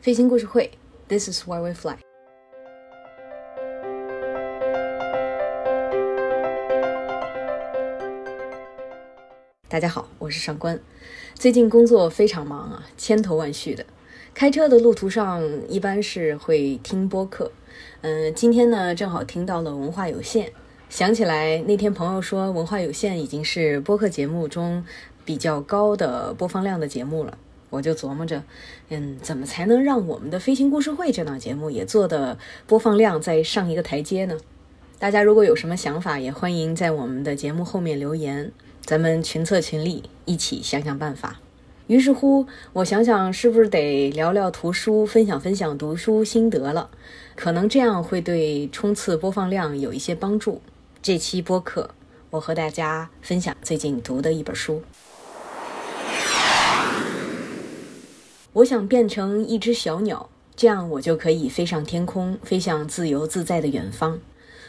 飞行故事会，This is why we fly。大家好，我是上官。最近工作非常忙啊，千头万绪的。开车的路途上，一般是会听播客。嗯，今天呢，正好听到了文化有限，想起来那天朋友说，文化有限已经是播客节目中比较高的播放量的节目了。我就琢磨着，嗯，怎么才能让我们的飞行故事会这档节目也做的播放量再上一个台阶呢？大家如果有什么想法，也欢迎在我们的节目后面留言，咱们群策群力，一起想想办法。于是乎，我想想是不是得聊聊图书，分享分享读书心得了，可能这样会对冲刺播放量有一些帮助。这期播客，我和大家分享最近读的一本书。我想变成一只小鸟，这样我就可以飞上天空，飞向自由自在的远方。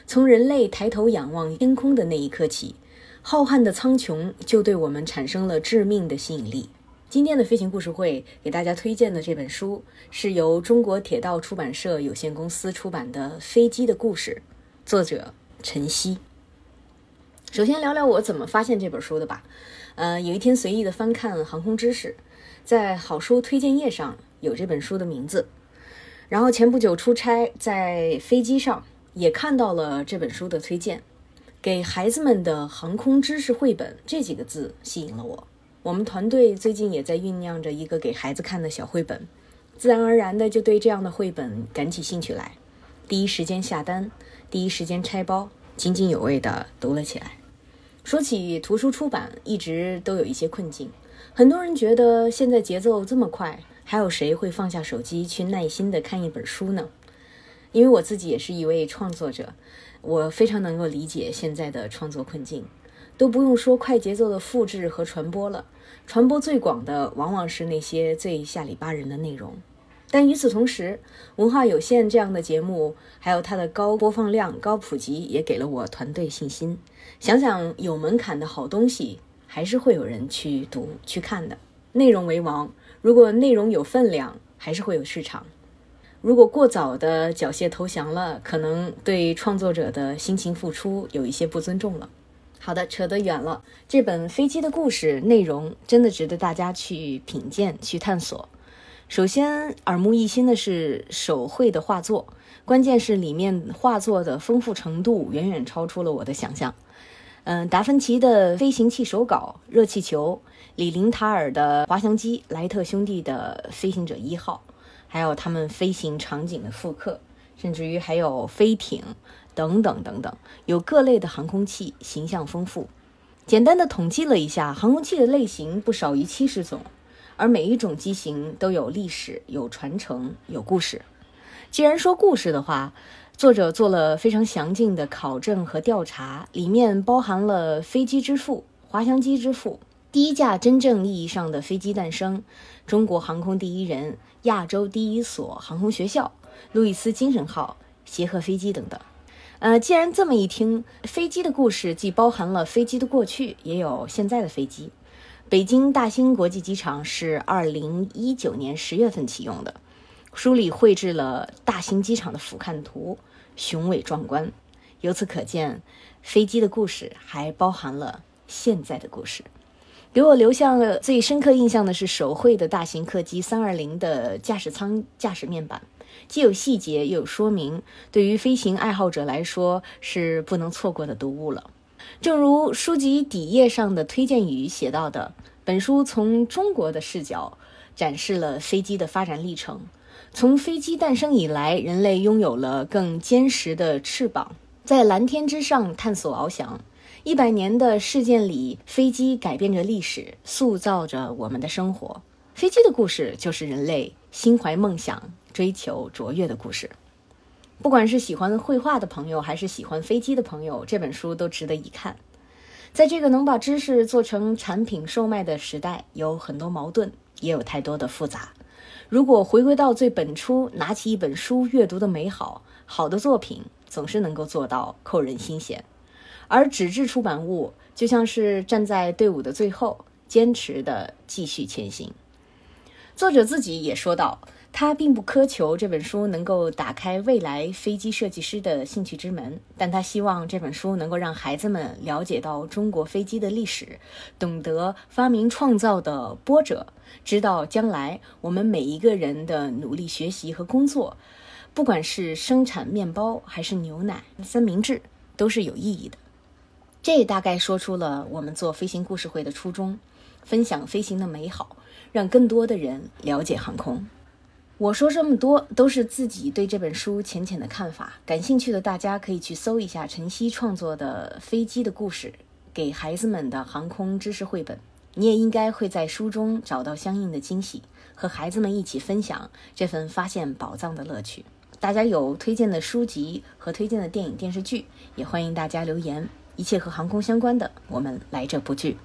从人类抬头仰望天空的那一刻起，浩瀚的苍穹就对我们产生了致命的吸引力。今天的飞行故事会给大家推荐的这本书，是由中国铁道出版社有限公司出版的《飞机的故事》，作者陈曦。首先聊聊我怎么发现这本书的吧。呃，有一天随意的翻看航空知识。在好书推荐页上有这本书的名字，然后前不久出差在飞机上也看到了这本书的推荐，给孩子们的航空知识绘本这几个字吸引了我。我们团队最近也在酝酿着一个给孩子看的小绘本，自然而然的就对这样的绘本感起兴趣来，第一时间下单，第一时间拆包，津津有味的读了起来。说起图书出版，一直都有一些困境。很多人觉得现在节奏这么快，还有谁会放下手机去耐心的看一本书呢？因为我自己也是一位创作者，我非常能够理解现在的创作困境。都不用说快节奏的复制和传播了，传播最广的往往是那些最下里巴人的内容。但与此同时，文化有限这样的节目，还有它的高播放量、高普及，也给了我团队信心。想想有门槛的好东西。还是会有人去读去看的，内容为王。如果内容有分量，还是会有市场。如果过早的缴械投降了，可能对创作者的辛勤付出有一些不尊重了。好的，扯得远了。这本飞机的故事内容真的值得大家去品鉴、去探索。首先，耳目一新的是手绘的画作，关键是里面画作的丰富程度远远超出了我的想象。嗯，达芬奇的飞行器手稿、热气球，李林塔尔的滑翔机，莱特兄弟的飞行者一号，还有他们飞行场景的复刻，甚至于还有飞艇等等等等，有各类的航空器，形象丰富。简单的统计了一下，航空器的类型不少于七十种，而每一种机型都有历史、有传承、有故事。既然说故事的话，作者做了非常详尽的考证和调查，里面包含了飞机之父、滑翔机之父、第一架真正意义上的飞机诞生、中国航空第一人、亚洲第一所航空学校、路易斯精神号、协和飞机等等。呃，既然这么一听，飞机的故事既包含了飞机的过去，也有现在的飞机。北京大兴国际机场是二零一九年十月份启用的，书里绘制了大兴机场的俯瞰图。雄伟壮观，由此可见，飞机的故事还包含了现在的故事。给我留下了最深刻印象的是手绘的大型客机三二零的驾驶舱驾驶面板，既有细节又有说明，对于飞行爱好者来说是不能错过的读物了。正如书籍底页上的推荐语写到的，本书从中国的视角展示了飞机的发展历程。从飞机诞生以来，人类拥有了更坚实的翅膀，在蓝天之上探索翱翔。一百年的事件里，飞机改变着历史，塑造着我们的生活。飞机的故事就是人类心怀梦想、追求卓越的故事。不管是喜欢绘画的朋友，还是喜欢飞机的朋友，这本书都值得一看。在这个能把知识做成产品售卖的时代，有很多矛盾，也有太多的复杂。如果回归到最本初，拿起一本书阅读的美好，好的作品总是能够做到扣人心弦。而纸质出版物就像是站在队伍的最后，坚持的继续前行。作者自己也说到，他并不苛求这本书能够打开未来飞机设计师的兴趣之门，但他希望这本书能够让孩子们了解到中国飞机的历史，懂得发明创造的波折，知道将来我们每一个人的努力学习和工作，不管是生产面包还是牛奶、三明治，都是有意义的。这大概说出了我们做飞行故事会的初衷：分享飞行的美好，让更多的人了解航空。我说这么多都是自己对这本书浅浅的看法，感兴趣的大家可以去搜一下晨曦创作的《飞机的故事》，给孩子们的航空知识绘本。你也应该会在书中找到相应的惊喜，和孩子们一起分享这份发现宝藏的乐趣。大家有推荐的书籍和推荐的电影电视剧，也欢迎大家留言。一切和航空相关的，我们来者不拒。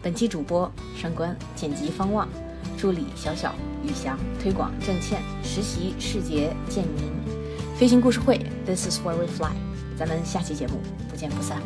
本期主播上官，剪辑方望。助理小小宇翔，推广郑倩，实习世杰建明，飞行故事会，This is where we fly，咱们下期节目不见不散。